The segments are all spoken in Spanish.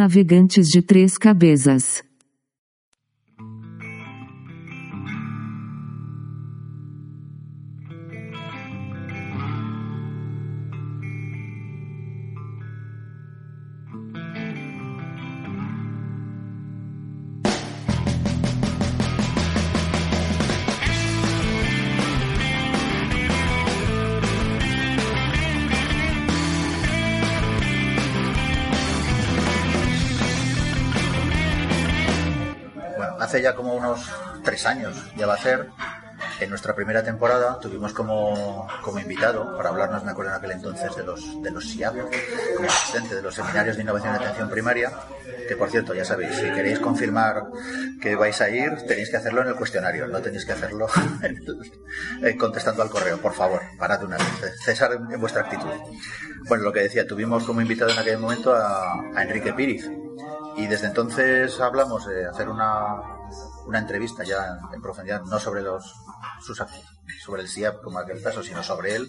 navegantes de três cabeças. Nuestra primera temporada tuvimos como, como invitado, para hablarnos, me acuerdo en aquel entonces, de los, de los SIAP, como asistente de los seminarios de innovación y atención primaria, que por cierto, ya sabéis, si queréis confirmar que vais a ir, tenéis que hacerlo en el cuestionario, no tenéis que hacerlo en contestando al correo, por favor, parad una vez, cesar en, vuestra actitud. Bueno, lo que decía, tuvimos como invitado en aquel momento a, a Enrique Píriz, y desde entonces hablamos de hacer una, una entrevista ya en profundidad, no sobre los sus sobre el SIAP como aquel caso, sino sobre él,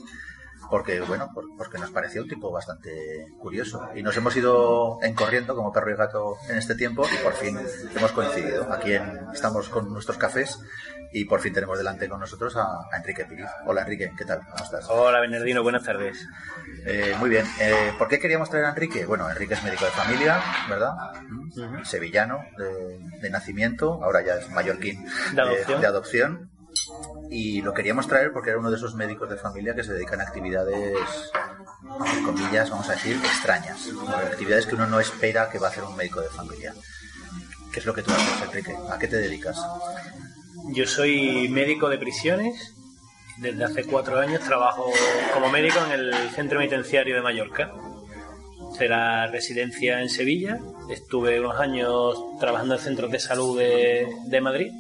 porque bueno, porque nos pareció un tipo bastante curioso y nos hemos ido encorriendo como perro y gato en este tiempo y por fin hemos coincidido. Aquí estamos con nuestros cafés y por fin tenemos delante con nosotros a, Enrique Piriz. Hola Enrique, ¿qué tal? ¿Cómo estás? Hola Bernardino, buenas tardes. Eh, muy bien, eh, ¿por qué queríamos traer a Enrique? Bueno, Enrique es médico de familia, ¿verdad? Sevillano de, nacimiento, ahora ya es mallorquín de adopción y lo queríamos traer porque era uno de esos médicos de familia que se dedican a actividades, entre comillas, vamos a decir, extrañas, actividades que uno no espera que va a hacer un médico de familia. ¿Qué es lo que tú haces, Enrique? ¿A qué te dedicas? Yo soy médico de prisiones. Desde hace cuatro años trabajo como médico en el Centro Penitenciario de Mallorca. De la residencia en Sevilla. Estuve unos años trabajando en centros de salud de, de Madrid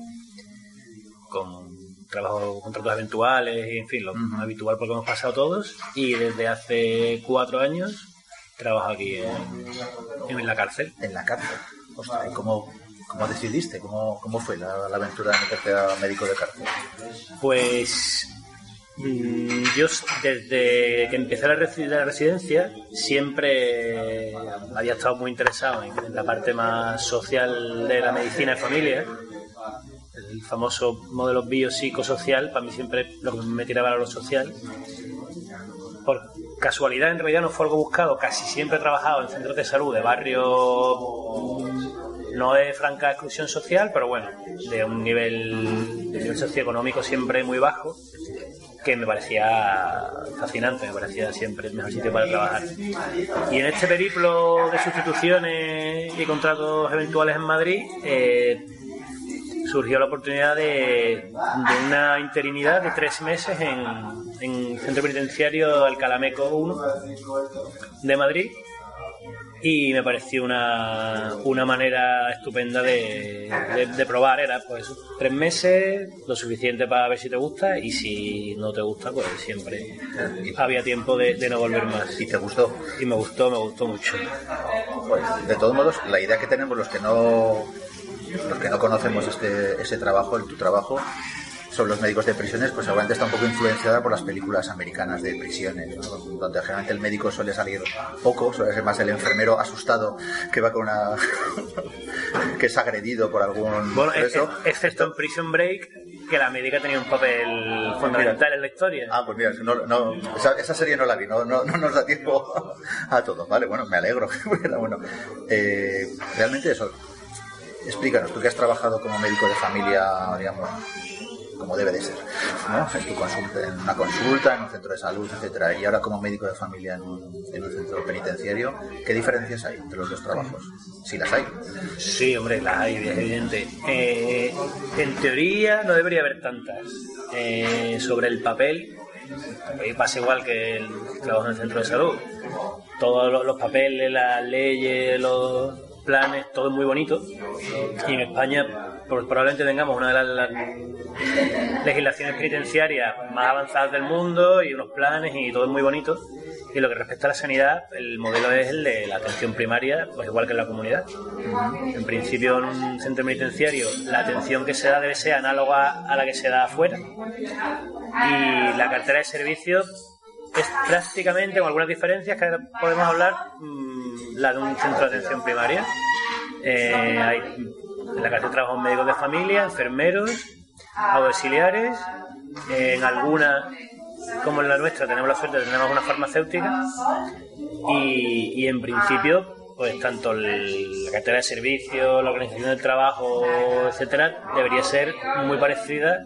con trabajo contratos eventuales y en fin, lo habitual porque hemos pasado todos y desde hace cuatro años trabajo aquí en, la cárcel. En la cárcel. Ostras, ¿y cómo, cómo decidiste? ¿Cómo, cómo fue la, aventura de meterte a médico de cárcel? Pues mm, yo desde que empecé la, residencia siempre había estado muy interesado en la parte más social de la medicina de familia el famoso modelo biopsicosocial, para mí siempre lo que me tiraba era lo social. Por casualidad, en realidad no fue algo buscado, casi siempre he trabajado en centros de salud de barrio no de franca exclusión social, pero bueno, de un nivel, socioeconómico siempre muy bajo, que me parecía fascinante, me parecía siempre el mejor sitio para trabajar. Y en este periplo de sustituciones y contratos eventuales en Madrid, eh, surgió la oportunidad de, una interinidad de tres meses en, en el Centro Penitenciario Alcalameco 1 de Madrid y me pareció una, una manera estupenda de, de, probar. Era pues tres meses, lo suficiente para ver si te gusta y si no te gusta, pues siempre había tiempo de, de no volver más. ¿Y te gustó? Y me gustó, me gustó mucho. Pues, de todos modos, la idea que tenemos los que no los que no conocemos este, ese trabajo, el tu trabajo, sobre los médicos de prisiones, pues seguramente está un poco influenciada por las películas americanas de prisiones, donde generalmente el médico suele salir poco, suele ser más el enfermero asustado que va con una. que es agredido por algún. Bueno, excepto en Prison Break, que la médica tenía un papel fundamental en la historia. Ah, pues mira, no, esa, serie no la vi, no, no, nos da tiempo a todo, ¿vale? Bueno, me alegro. bueno, eh, realmente eso explícanos, tú que has trabajado como médico de familia, digamos, como debe de ser, ¿no? en, tu consulta, en una consulta, en un centro de salud, etcétera, y ahora como médico de familia en un, centro penitenciario, ¿qué diferencias hay entre los dos trabajos? Si las hay. Sí, hombre, las hay, es evidente. Eh, en teoría no debería haber tantas. Eh, sobre el papel, pasa igual que el trabajo en el centro de salud. Todos los papeles, las leyes, los planes, todo es muy bonito. Y en España pues, probablemente tengamos una de las, legislaciones penitenciarias más avanzadas del mundo y unos planes y todo es muy bonito. Y lo que respecta a la sanidad, el modelo es el de la atención primaria, pues igual que en la comunidad. En principio, en un centro penitenciario, la atención que se da debe ser análoga a la que se da afuera. Y la cartera de servicios es prácticamente, con algunas diferencias que podemos hablar, mm, la de un centro de atención primaria. Eh, hay, en la cárcel trabajan médicos de familia, enfermeros, auxiliares, en alguna, como en la nuestra, tenemos la suerte de tener una farmacéutica. Y, y en principio pues tanto la cartera de servicios, la organización del trabajo, etcétera, debería ser muy parecida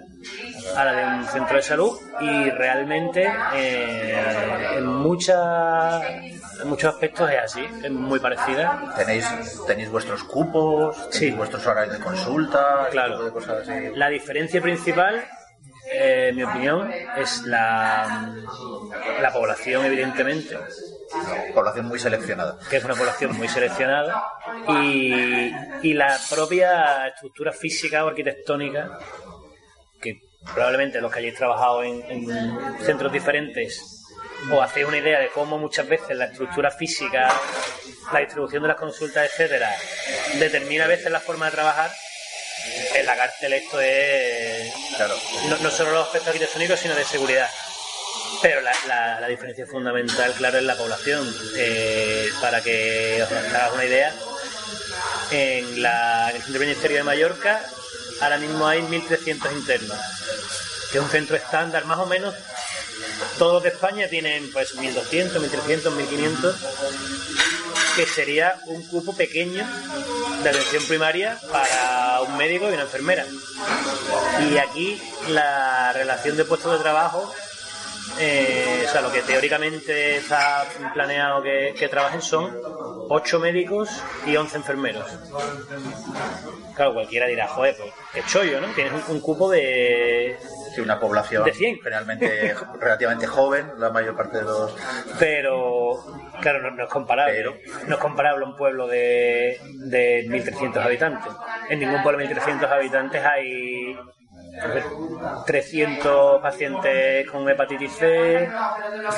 a la de un centro de salud. Y realmente eh, en, muchas en muchos aspectos es así, es muy parecida. ¿Tenéis, tenéis vuestros cupos? ¿Tenéis Sí. vuestros horarios de consulta? Claro. de cosas así? La diferencia principal, eh, en mi opinión, es la, la población, evidentemente, Población muy seleccionada. que es una población muy seleccionada, y, y la propia estructura física o arquitectónica, que probablemente los que hayáis trabajado en, en centros diferentes os hacéis una idea de cómo muchas veces la estructura física, la distribución de las consultas, etcétera, determina a veces la forma de trabajar. En la cárcel esto es Claro. no, no solo los aspectos arquitectónicos, sino de seguridad. Pero la, la- la diferencia fundamental, claro, es la población. Eh, para que os hagáis una idea, en, la, en el Centro Ministerio de Mallorca ahora mismo hay 1.300 internos, que es un centro estándar más o menos. Todos de España tienen pues 1.200, 1.300, 1.500, que sería un cupo pequeño de atención primaria para un médico y una enfermera. Y aquí la relación de puestos de trabajo, eh, o sea, lo que teóricamente está planeado que, trabajen son 8 médicos y 11 enfermeros. Claro, cualquiera dirá, joder, pues qué chollo, ¿no? Tienes un cupo de... Sí, una población De 100. generalmente relativamente joven, la mayor parte de los... Pero, claro, no, no es comparable. Pero- No es comparable a un pueblo de, de 1.300 habitantes. En ningún pueblo de 1.300 habitantes hay a ver, 300 pacientes con hepatitis C,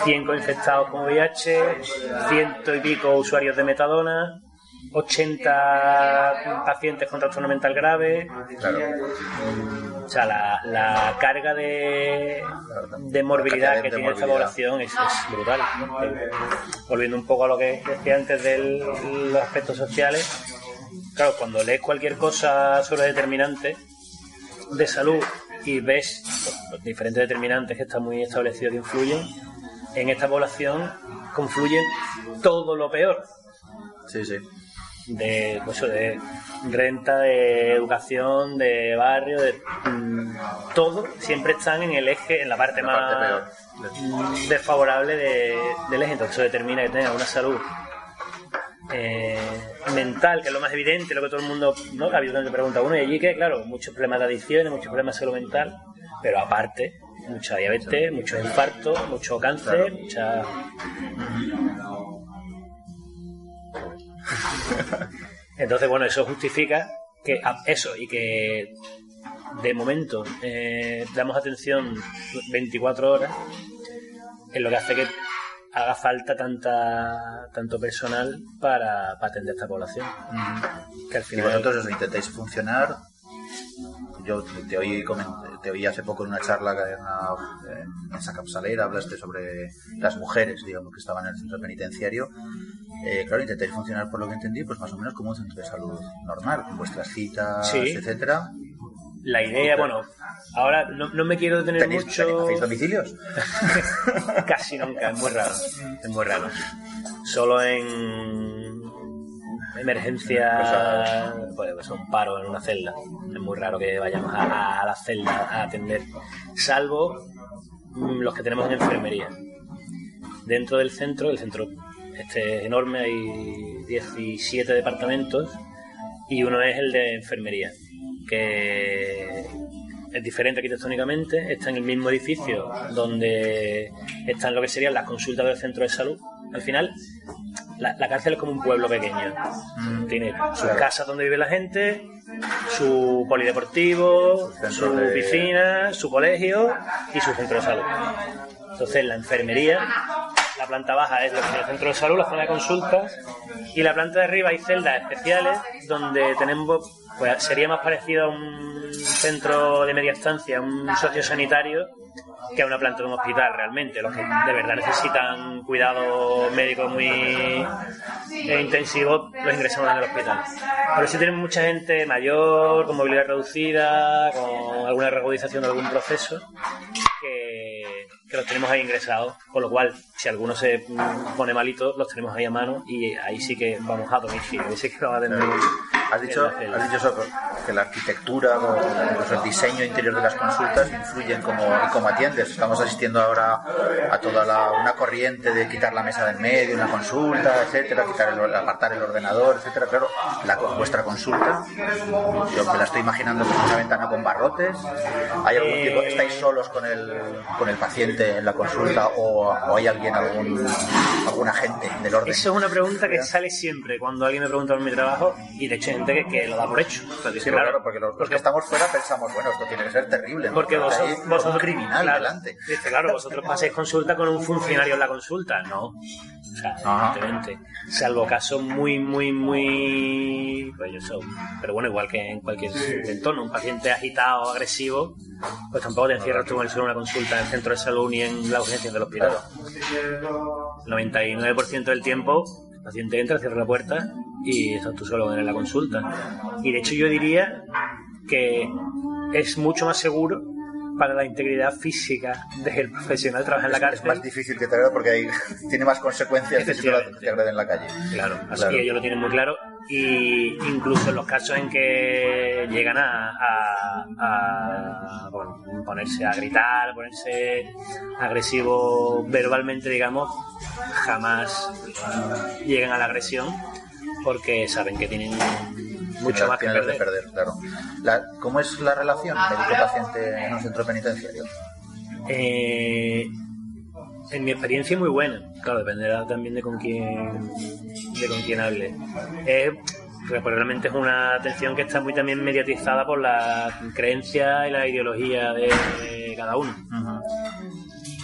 100 infectados con VIH, ciento y pico usuarios de metadona, 80 pacientes con trastorno mental grave. Claro. O sea, la, la carga de, de morbilidad que de tiene esta población es, es brutal. ¿no? Volviendo un poco a lo que decía antes de los aspectos sociales, claro, cuando lees cualquier cosa sobre determinantes de salud y ves los diferentes determinantes que están muy establecidos que influyen, en esta población confluyen todo lo peor Sí, sí. De, pues de renta, de educación, de barrio, de mm, todo, siempre están en el eje, en la parte La más parte peor. mm, desfavorable de- del eje. Entonces eso determina que tenga una salud eh, mental, que es lo más evidente, lo que todo el mundo, ¿no? Habitualmente pregunta uno, y allí que, claro, muchos problemas de adicciones, muchos problemas de salud mental, pero aparte, mucha diabetes, muchos infartos, mucho cáncer, mucha... Entonces, bueno, eso justifica que a- eso y que de momento eh, damos atención 24 horas, es lo que hace que haga falta tanta tanto personal para, para atender a esta población. Que al Y final vosotros os intentáis funcionar. Yo te oí, te oí hace poco en una charla en, una- en esa capsalera, hablaste sobre las mujeres, digamos, que estaban en el centro penitenciario. Eh, claro, intentáis funcionar, por lo que entendí, pues más o menos como un centro de salud normal, con vuestras citas, Sí. etcétera. la idea, bueno, ahora no, no me quiero detener ¿Tenéis, mucho. ¿Hacéis domicilios? Casi nunca, es muy raro. Es muy raro. Solo en emergencia, pues, pues, un paro en una celda. Es muy raro que vayamos a, a la celda a atender. Salvo mm, los que tenemos en enfermería. Dentro del centro, el centro este es enorme, hay 17 departamentos y uno es el de enfermería, que es diferente arquitectónicamente, está en el mismo edificio donde están lo que serían las consultas del centro de salud. Al final, la, la cárcel es como un pueblo pequeño. Tiene sus casas donde vive la gente, su polideportivo, su de- piscina, su colegio y su centro de salud. Entonces, la enfermería la planta baja es el centro de salud, la zona de consultas, y la planta de arriba hay celdas especiales donde tenemos, pues sería más parecido a un centro de media estancia, un sociosanitario, que a una planta de un hospital realmente. Los que de verdad necesitan cuidados médicos muy eh, intensivos los ingresamos en el hospital. Pero sí tenemos mucha gente mayor, con movilidad reducida, con alguna reagudización de algún proceso, que, que los tenemos ahí ingresados. Con lo cual, si alguno se mm, pone malito, los tenemos ahí a mano y ahí sí que vamos a domicilio. Ahí sí que lo va a tener. Has dicho, has dicho que la arquitectura o incluso el diseño interior de las consultas influyen como, y como atiendes. Estamos asistiendo ahora a toda la, una corriente de quitar la mesa del medio, una consulta, etcétera, quitar el, apartar el ordenador, etcétera. Claro, la, vuestra consulta, yo me la estoy imaginando como una ventana con barrotes. ¿Hay algún tipo. ¿Estáis solos con el, con el paciente en la consulta o, o hay alguien, algún, algún agente del orden? Eso es una pregunta que sale siempre cuando alguien me pregunta por mi trabajo y de hecho hay gente que, que lo da por hecho. O sea, dice, Sí, claro, porque los, los que estamos fuera pensamos, bueno, esto tiene que ser terrible. ¿no? Porque Hay vosotros, un criminal claro, delante. dice, claro, vosotros pasáis consulta con un funcionario en la consulta, no. O sea, Ajá. evidentemente. Salvo casos muy, muy, muy. Pues Pero bueno, igual que en cualquier entorno, un paciente agitado o agresivo, pues tampoco te encierras tú en el suelo en una consulta en el centro de salud ni en la urgencia del hospital. El 99% del tiempo, paciente entra, cierra la puerta y estás tú solo en la consulta. Y de hecho, yo diría que es mucho más seguro para la integridad física del profesional trabajar en la Es más cárcel. difícil que te agrade porque hay, tiene más consecuencias que si te, Efectivamente. te agrede en la calle. Claro, así Claro. que ellos lo tienen muy claro. Y incluso en los casos en que llegan a, a- a, bueno, ponerse a gritar, ponerse agresivo verbalmente, digamos, jamás llegan a la agresión porque saben que tienen mucho más que perder. perder, claro. La- ¿Cómo es la relación médico-paciente en un centro penitenciario? Eh, en mi experiencia muy buena. Claro, dependerá también de con quién de con quién hable. Eh, realmente es una atención que está muy también mediatizada por la creencia y la ideología de cada uno.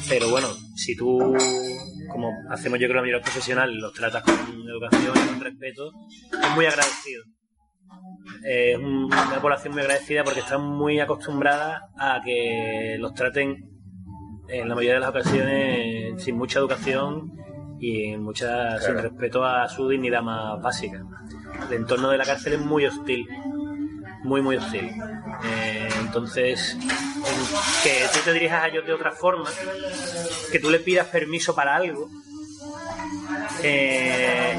Pero bueno, si tú, como hacemos yo creo la mayoría los profesionales, los tratas con educación y con respeto, es muy agradecido. Es un- una población muy agradecida porque está muy acostumbrada a que los traten en la mayoría de las ocasiones sin mucha educación y en sin respeto a su dignidad más básica. El entorno de la cárcel es muy hostil, muy, muy hostil. Eh, entonces, en- que tú te dirijas a ellos de otra forma, que tú le pidas permiso para algo, eh,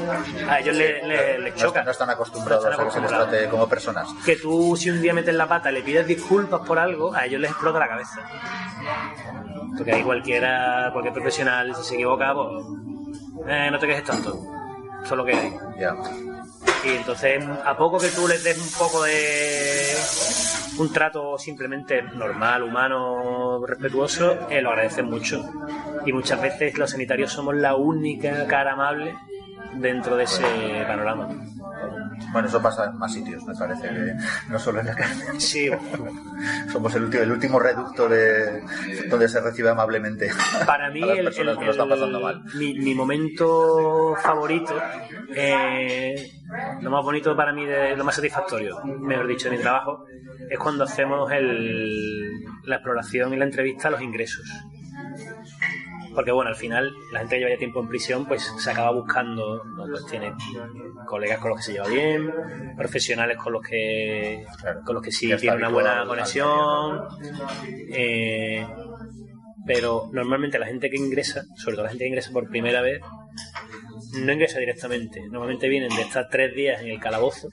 a ellos les choca. no están acostumbrados No están a que se les trate como personas. Que tú, si un día metes la pata, le pides disculpas por algo, a ellos les explota la cabeza. Porque ahí cualquiera, cualquier profesional, si se equivoca, pues, eh, no te quejes tanto. Eso es lo que hay. Ya. Y entonces, a poco que tú les des un poco de un trato simplemente normal, humano, respetuoso, eh, lo agradecen mucho. Y muchas veces los sanitarios somos la única cara amable dentro de ese panorama. Bueno, eso pasa en más sitios, me parece, que no solo en la cárcel. Sí, Somos el último, el último reducto de donde se recibe amablemente para mí a las el, personas el- que lo están pasando mal. Mi, mi momento favorito, eh, lo más bonito para mí, de, lo más satisfactorio, mejor dicho, de mi trabajo, es cuando hacemos el, la exploración y la entrevista a los ingresos. Porque bueno, al final la gente que lleva ya tiempo en prisión pues se acaba buscando, ¿no? pues tiene colegas con los que se lleva bien, profesionales con los que Claro. con los que sí tiene una buena conexión. Eh, pero normalmente la gente que ingresa, sobre todo la gente que ingresa por primera vez, no ingresa directamente. Normalmente vienen de estar tres días en el calabozo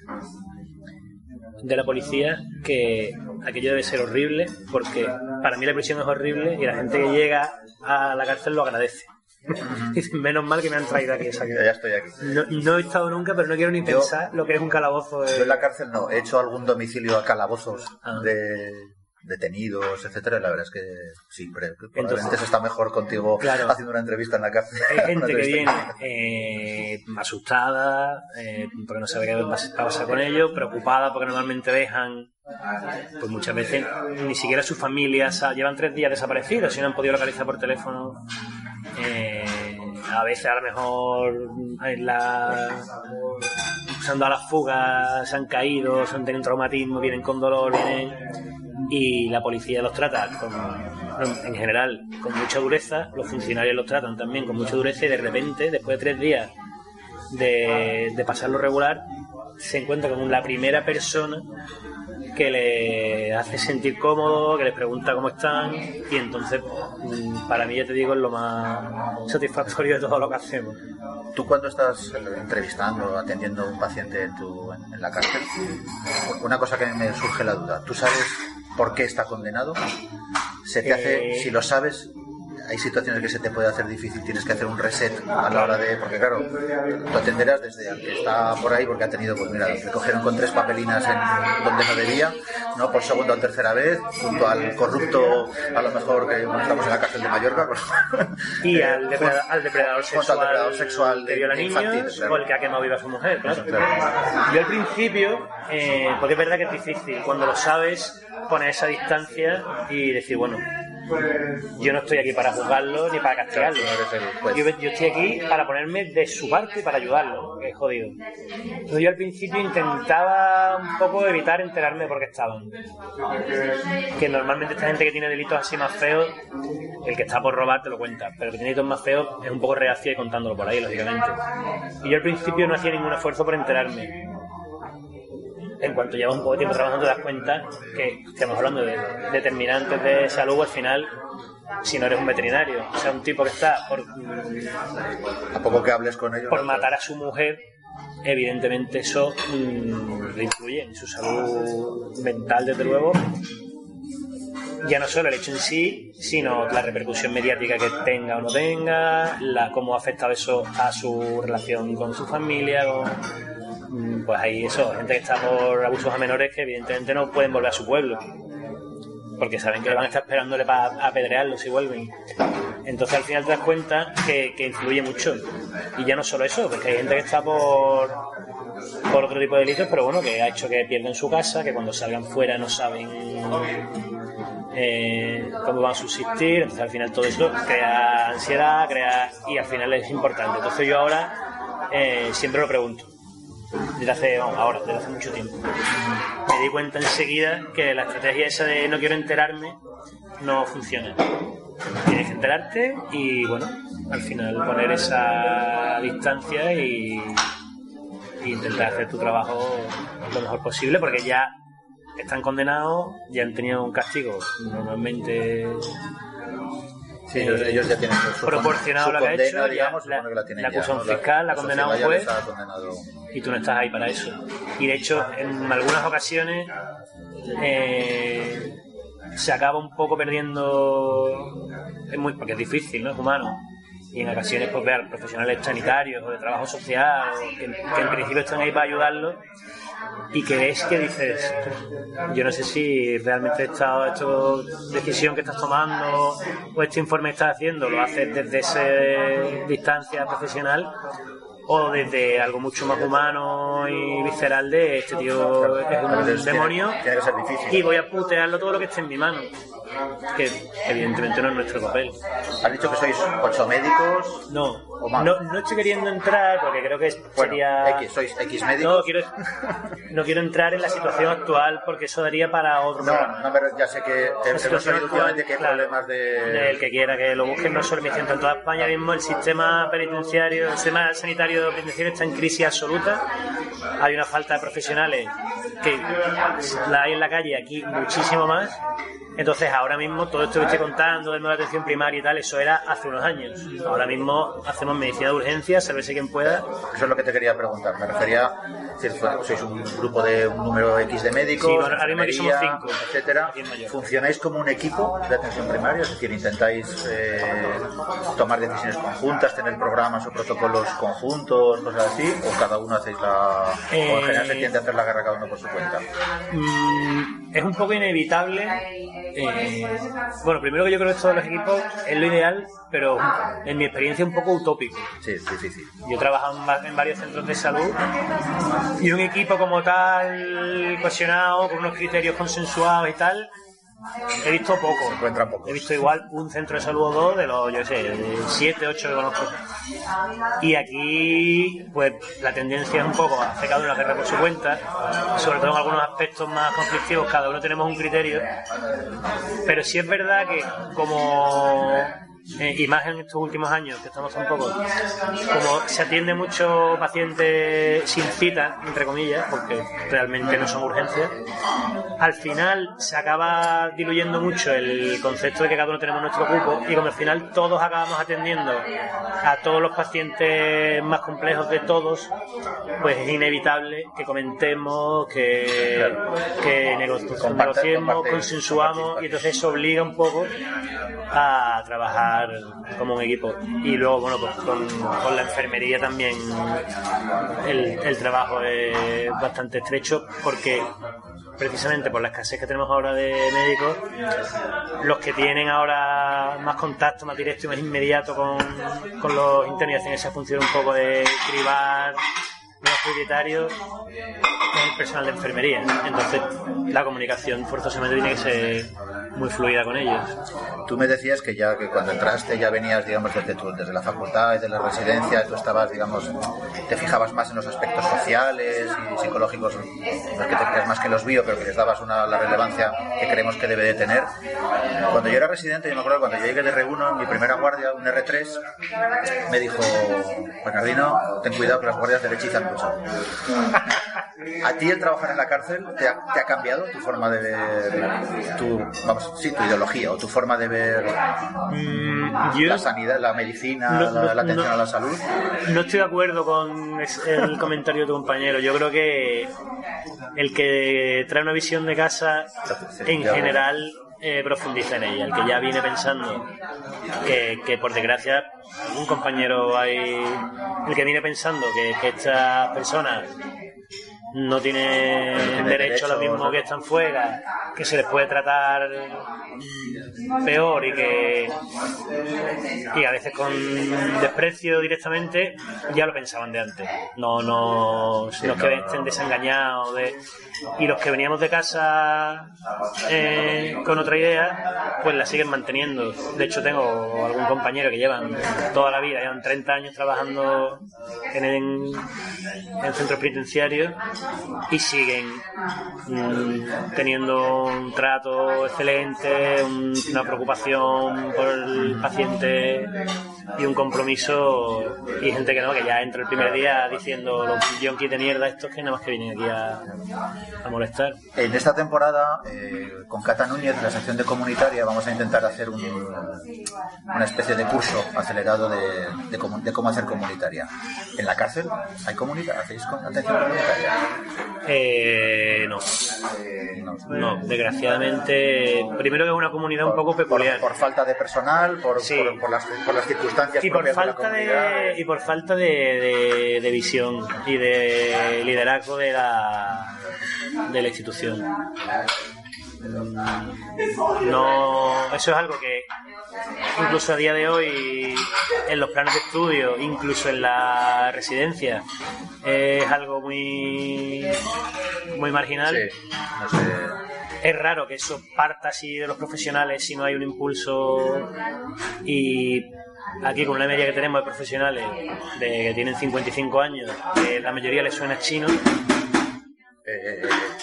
de la policía, que aquello debe ser horrible, porque para mí la prisión es horrible y la gente que llega a la cárcel lo agradece. Dicen, menos mal que me han traído aquí. esa Ya, ya estoy aquí. no, no he estado nunca, pero no quiero ni Yo- pensar lo que es un calabozo. de- Yo en la cárcel no, he hecho algún domicilio a calabozos Ah. de detenidos, etcétera, la verdad es que sí, pre- probablemente Entonces- se está mejor contigo Claro. haciendo una entrevista en la cárcel. Hay gente que viene en- eh, asustada eh, porque no sabe qué va a pasar con ellos, preocupada porque normalmente dejan, pues muchas veces ni siquiera su familia llevan tres días desaparecidos, si no han podido localizar por teléfono eh, a veces a lo mejor en la usando a las fugas se han caído, se han tenido traumatismo, vienen con dolor, vienen y la policía los trata con, en general con mucha dureza, los funcionarios los tratan también con mucha dureza y de repente, después de tres días de, de pasarlo regular, se encuentra con la primera persona que le hace sentir cómodo, que les pregunta cómo están y entonces mm, para mí ya te digo es lo más satisfactorio de todo lo que hacemos. Tú cuando estás entrevistando, atendiendo a un paciente en, tu, en la cárcel, una cosa que me surge la duda, ¿tú sabes por qué está condenado? ¿Se te hace, Eh, si lo sabes, hay situaciones que se te puede hacer difícil, tienes que hacer un reset a la hora de. Porque, claro, lo atenderás desde el que está por ahí, porque ha tenido, pues mira, le cogieron con tres papelinas en donde no debía, ¿no? Por segunda o tercera vez, junto al corrupto, a lo mejor que bueno, estamos en la cárcel de Mallorca, pues, Y eh, al depredador, al depredador junto al sexual, depredador sexual que de- viola niños infantil, claro. o el que ha quemado viva a su mujer, claro. Claro. Yo al principio, eh, porque es verdad que es difícil, cuando lo sabes, poner esa distancia y decir, bueno, yo no estoy aquí para juzgarlo ni para castigarlo. Juez. Yo, yo estoy aquí para ponerme de su parte y para ayudarlo, que es jodido. Entonces yo al principio intentaba un poco evitar enterarme por qué estaban. Que normalmente esta gente que tiene delitos así más feos, el que está por robar te lo cuenta, pero el que tiene delitos más feos es un poco reacio y contándolo por ahí, lógicamente. Y yo al principio no hacía ningún esfuerzo por enterarme. En cuanto llevas un poco de tiempo trabajando te das cuenta que estamos hablando de determinantes de salud al final si no eres un veterinario, o sea, un tipo que está por, A poco que hables con ellos. por matar a su mujer, evidentemente eso mm, le influye en su salud mental, desde luego. Ya no solo el hecho en sí, sino la repercusión mediática que tenga o no tenga, la, cómo ha afectado eso a su relación con su familia, con- pues ahí eso, gente que está por abusos a menores que evidentemente no pueden volver a su pueblo, porque saben que van a estar esperándole para apedrearlo si vuelven. Entonces al final te das cuenta que, que influye mucho. Y ya no solo eso, porque hay gente que está por, por otro tipo de delitos, pero bueno, que ha hecho que pierdan su casa, que cuando salgan fuera no saben eh, cómo van a subsistir. Entonces al final todo eso crea ansiedad, crea y al final es importante. Entonces yo ahora eh, siempre lo pregunto. Desde hace, vamos, ahora, desde hace mucho tiempo. Me di cuenta enseguida que la estrategia esa de no quiero enterarme no funciona. Tienes que enterarte y bueno, al final poner esa distancia y, y intentar hacer tu trabajo lo mejor posible porque ya están condenados, ya han tenido un castigo normalmente Sí, eh, ellos ya tienen su, proporcionado su lo que ha hecho, digamos, la- supone que la tienen la ya, acusa ¿no? un fiscal, la la condena un juez. y tú no estás ahí para eso. Y de hecho, en algunas ocasiones eh, se acaba un poco perdiendo, es muy, porque es difícil, ¿no? Es humano. Y en ocasiones pues ver profesionales sanitarios o de trabajo social, o que, que en principio están ahí para ayudarlos, y que ves que dices, yo no sé si realmente esta, esta decisión que estás tomando o este informe que estás haciendo lo haces desde esa distancia profesional o desde algo mucho más humano y visceral de este tío es un demonio y voy a putearlo todo lo que esté en mi mano que evidentemente no es nuestro papel Has dicho que sois ocho médicos. no O más. no, no estoy queriendo entrar porque creo que Bueno, sería X, sois X no médicos. quiero no quiero entrar en la situación actual porque eso daría para otro No, programa no, me re- ya sé que hemos actual, últimamente que hay claro, problemas de... del que quiera que lo busquen, no solo en toda España mismo el sistema penitenciario, el sistema sanitario penitenciario está en crisis absoluta. Hay una falta de profesionales que la hay en la calle aquí muchísimo más. Entonces ahora mismo todo esto que estoy contando de la atención primaria y tal, eso era hace unos años. Ahora mismo hacemos medicina de urgencia, sálvese quien pueda. Eso es lo que te quería preguntar. Me refería, si sois un grupo de un número X de médicos, Sí, bueno, ahora mismo somos cinco, etcétera. ¿Funcionáis como un equipo de atención primaria? Es decir, intentáis eh, tomar decisiones conjuntas, tener programas o protocolos conjuntos, cosas así, o cada uno hacéis la... o en general se Eh, tiende a hacer la guerra cada uno por su cuenta. Mm, es un poco inevitable. eh, bueno, primero que yo creo que todos los equipos es lo ideal, pero en mi experiencia un poco utópico. Sí, es difícil. Yo he trabajado en varios centros de salud y un equipo como tal, cohesionado, con unos criterios consensuados y tal, he visto poco. He visto igual un centro de salud o dos de los, yo sé, de siete, ocho que conozco. Y aquí, pues la tendencia es un poco a hacer cada uno la guerra por su cuenta, sobre todo en algunos aspectos más conflictivos, cada uno tenemos un criterio. Pero sí es verdad que como eh, y más en estos últimos años, que estamos un poco, como se atiende mucho pacientes sin cita, entre comillas, porque realmente no son urgencias, al final se acaba diluyendo mucho el concepto de que cada uno tenemos nuestro cupo y como al final todos acabamos atendiendo a todos los pacientes más complejos de todos, pues es inevitable que comentemos, que, que Comparte- negociemos, comparte- consensuamos comparte- y entonces eso obliga un poco a trabajar como un equipo. Y luego, bueno, pues con, la enfermería también el, el trabajo es bastante estrecho porque precisamente por la escasez que tenemos ahora de médicos, los que tienen ahora más contacto, más directo y más inmediato con, con los internos y hacen esa función un poco de cribar los prioritarios es el personal de enfermería. Entonces, la comunicación forzosamente tiene que ser muy fluida con ellos. Tú me decías que ya que cuando entraste ya venías, digamos, desde, tu- desde la facultad, desde la residencia, tú estabas, digamos, te fijabas más en los aspectos sociales y psicológicos, los que te creas más que los bio, pero que les dabas una, la relevancia que creemos que debe de tener. Cuando yo era residente, yo me acuerdo cuando yo llegué de R1, en mi primera guardia, un R3, me dijo, Bernardino, ten cuidado que las guardias derechizan ¿A ti el trabajar en la cárcel te ha, te ha cambiado tu forma de ver, tu, vamos, sí, tu ideología o tu forma de ver yo la sanidad, la medicina, No, la, no, la atención no. a la salud? no estoy de acuerdo con el comentario de tu compañero. Yo creo que el que trae una visión de casa, en general, eh, profundiza en ella. El que ya viene pensando que, que por desgracia, un compañero hay. El que viene pensando que, que estas personas no tienen derecho a lo mismo que están fuera, que se les puede tratar peor y que y a veces con desprecio directamente ya lo pensaban de antes. No no Sí, los no, que estén desengañados de y los que veníamos de casa eh, con otra idea pues la siguen manteniendo. De hecho tengo algún compañero que llevan toda la vida llevan 30 años trabajando en, en, en centros penitenciarios y siguen mm, teniendo un trato excelente, un- una preocupación por el paciente y un compromiso y gente que no, que ya entra el primer día diciendo los yonkis de mierda estos que nada más que vienen aquí a, a molestar. En esta temporada, eh, con Cata Núñez, de la sección de comunitaria, vamos a intentar hacer un- una especie de curso acelerado de, cómo, hacer comunitaria. ¿En la cárcel hay comunitaria? ¿Hacéis con- atención comunitaria? Eh, no, No. desgraciadamente, primero que es una comunidad un poco Por, peculiar. por falta de personal, por, Sí. por, por las, por las circunstancias y por falta de y por falta de, de- de visión y de liderazgo de la de la institución no eso es algo que incluso a día de hoy en los planes de estudio incluso en la residencia es algo muy muy marginal. Sí, no sé. es raro que eso parta así de los profesionales si no hay un impulso y aquí con una media que tenemos de profesionales de que tienen 55 años que la mayoría les suena chino. Eh, eh, sí,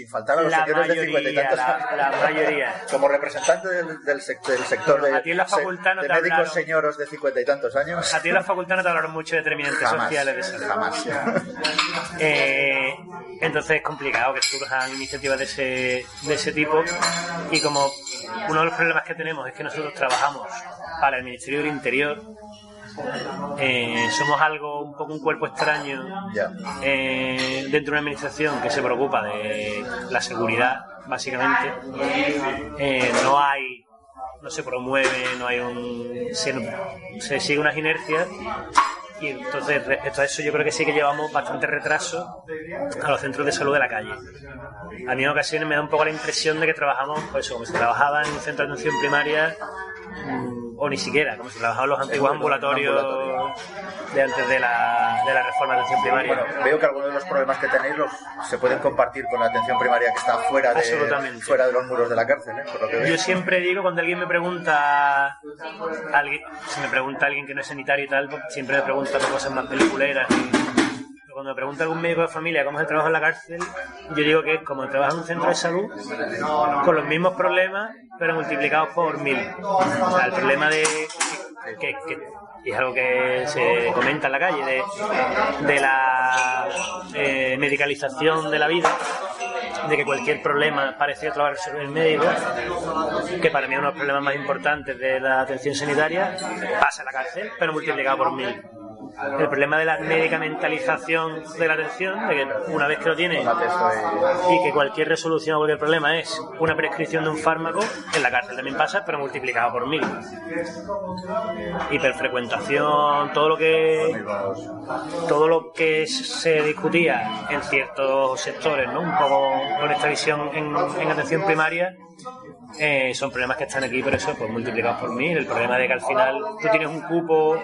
sin faltar a los La señores de 50 y tantos la- años. la mayoría. Como representante del, del, del sector de, A ti en la facultad no de médicos hablaron. señoros de 50 y tantos años. a ti en la facultad no te hablaron mucho de determinantes Jamás, sociales de salud jamás. Eh, entonces es complicado que surjan iniciativas de ese, de ese tipo y como uno de los problemas que tenemos es que nosotros trabajamos para el Ministerio del Interior, eh, somos algo, un poco un cuerpo extraño Ya. eh, dentro de una administración que se preocupa de la seguridad, básicamente. Eh, no hay, no se promueve, no hay un. Se, se sigue unas inercias. Y entonces, respecto a eso, yo creo que sí que llevamos bastante retraso a los centros de salud de la calle. A mí en ocasiones me da un poco la impresión de que trabajamos, pues eso, como si trabajaba en un centro de atención primaria, o ni siquiera, como si trabajaban los antiguos ambulatorios ambulatorio. de antes de la, de la reforma de atención primaria. Bueno, veo que algunos de los problemas que tenéis los, se pueden compartir con la atención primaria que está fuera de, fuera de los muros de la cárcel, ¿eh? Por lo que veo. Yo siempre digo, cuando alguien me pregunta, alguien, si me pregunta alguien que no es sanitario y tal, siempre me pregunta por cosas más peliculeras. y- cuando me pregunta algún médico de familia cómo es el trabajo en la cárcel, yo digo que es como trabaja en un centro de salud, con los mismos problemas, pero multiplicados por mil. O sea, el problema de que, que- es algo que se comenta en la calle, de, la eh, medicalización de la vida, de que cualquier problema parecido te lo va a resolver el médico, que para mí es uno de los problemas más importantes de la atención sanitaria, pasa en la cárcel, pero multiplicado por mil. El problema de la medicamentalización de la atención, de que una vez que lo tienes y que cualquier resolución o cualquier problema es una prescripción de un fármaco, en la cárcel también pasa, pero multiplicado por mil. Hiperfrecuentación, todo lo que todo lo que se discutía en ciertos sectores, ¿no? Un poco con esta visión en atención primaria, eh, son problemas que están aquí, pero eso, pues multiplicados por mil. El problema de que al final tú tienes un cupo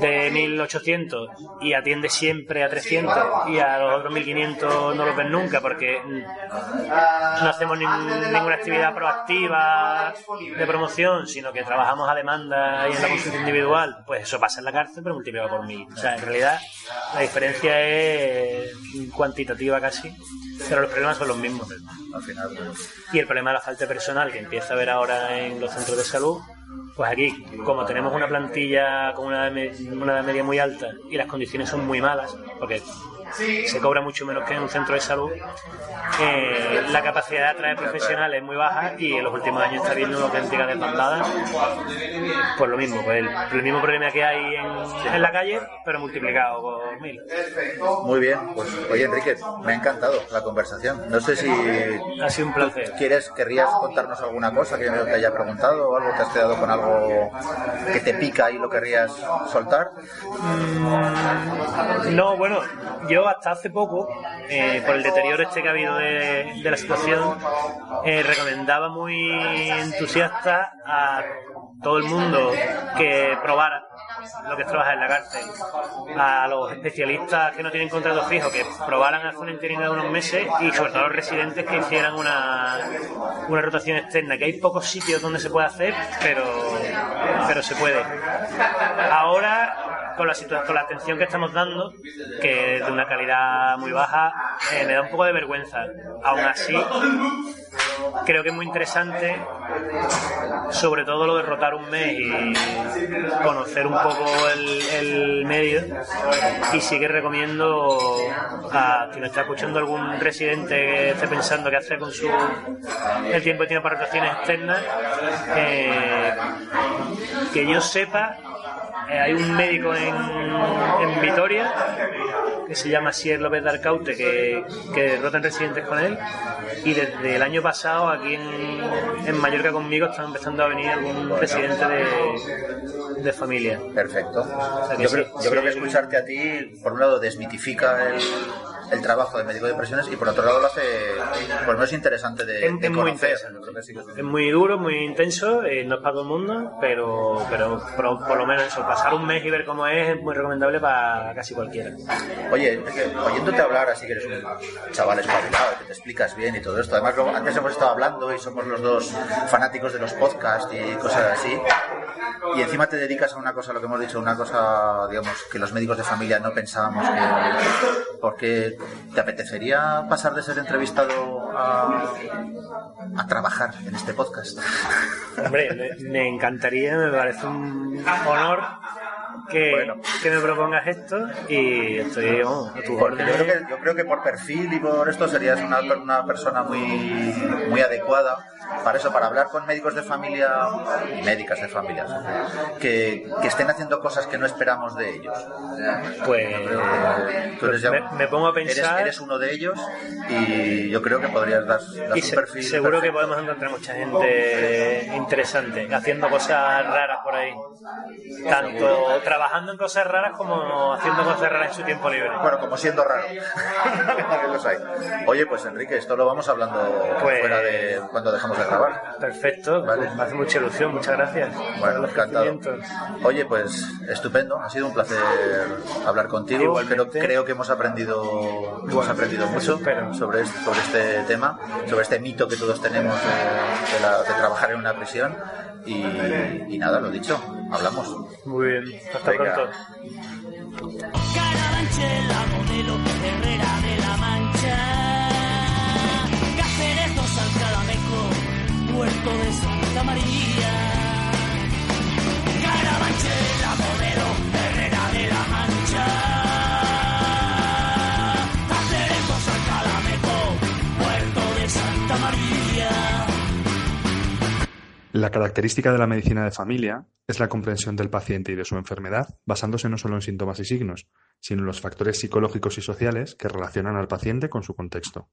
de 1800 y atiendes siempre a 300 y a los otros 1500 no los ves nunca porque mm, no hacemos nin- ninguna actividad proactiva de promoción, sino que trabajamos a demanda y en la consulta individual, pues eso pasa en la cárcel, pero multiplicado por mil. O sea, en realidad la diferencia es cuantitativa casi, pero los problemas son los mismos. Al final, Y el problema de la falta personal que empieza a haber ahora en los centros de salud, pues aquí, como tenemos una plantilla con una, una edad media muy alta y las condiciones son muy malas, porque se cobra mucho menos que en un centro de salud, eh, la capacidad de atraer profesionales es muy baja y en los últimos años está habiendo una auténtica desbandada. Pues lo mismo, pues el, el mismo problema que hay en, en la calle, pero multiplicado por mil. Muy bien, pues oye Enrique, me ha encantado la conversación. No sé si Ha sido un placer. quieres, querrías contarnos alguna cosa que yo te haya preguntado o algo, te has quedado con algo que te pica y lo querrías soltar. No, bueno, yo hasta hace poco, eh, por el deterioro este que ha habido de, de la situación, eh, recomendaba muy entusiasta a todo el mundo que probara lo que es trabajar en la cárcel. A los especialistas que no tienen contrato fijo, que probaran hacer una interinidad de unos meses y sobre todo a los residentes que hicieran una, una rotación externa, que hay pocos sitios donde se puede hacer, pero, pero se puede. Ahora, con la, situa- con la atención que estamos dando, que es de una calidad muy baja, eh, me da un poco de vergüenza. Aún así, creo que es muy interesante, sobre todo lo de rotar un mes y conocer un poco el, medio. Y sí que recomiendo a quien está escuchando algún residente que esté pensando qué hacer con su el tiempo que tiene para rotaciones externas, eh, que yo sepa, hay un médico en, en Vitoria que se llama Sier López de Arcaute que, que rotan residentes con él y desde el año pasado aquí en, en Mallorca conmigo están empezando a venir algún residente de, de familia. Perfecto. sea Yo, sí, creo, yo sí. creo que escucharte a ti, por un lado, desmitifica el, el trabajo de médico de presiones y por otro lado lo hace, pues no es interesante de, Es- de es muy interesante. Creo que sí que es muy duro, muy intenso, eh, no es para todo el mundo, pero, pero por, por lo menos eso, pasar un mes y ver cómo es es muy recomendable para casi cualquiera. Oye, oyéndote hablar así que eres un chaval espabilado, que te explicas bien y todo esto. Además, luego, antes hemos estado hablando y somos los dos fanáticos de los podcasts y cosas así. Y encima te dedicas a una cosa, lo que hemos dicho, una cosa, digamos, que los médicos de familia no pensábamos que... Porque te apetecería pasar de ser entrevistado a, a trabajar en este podcast. Hombre, me, encantaría, me parece un honor que, Bueno. que me propongas esto y estoy a tu Porque yo orden. creo, que, yo creo que por perfil y por esto serías una, una persona muy, muy adecuada para eso, para hablar con médicos de familia y médicas de familia que, que estén haciendo cosas que no esperamos de ellos. Pues Tú eres ya- me, me pongo a eres, pensar eres uno de ellos y yo creo que podrías dar, dar y un se- perfil. seguro que podemos encontrar mucha gente interesante haciendo cosas raras por ahí. Tanto trabajando en cosas raras como haciendo cosas raras en su tiempo libre. Bueno, como siendo raro. Los hay. Oye, pues Enrique, esto lo vamos hablando Pues- fuera de cuando dejamos grabar. Perfecto, Vale. me hace mucha ilusión, muchas gracias. Bueno, los encantado. Oye, pues estupendo, ha sido un placer hablar contigo. Igualmente. Creo, creo que hemos aprendido, hemos aprendido mucho espero. sobre, este- sobre este tema, sobre este mito que todos tenemos de, de la- de trabajar en una prisión. Y, y nada, lo dicho, hablamos. Muy bien, hasta Venga. pronto. Puerto de Santa María. Carabanchel, la modelo Herrera de la Mancha. Meco, Puerto de Santa María. La característica de la medicina de familia es la comprensión del paciente y de su enfermedad basándose no solo en síntomas y signos, sino en los factores psicológicos y sociales que relacionan al paciente con su contexto.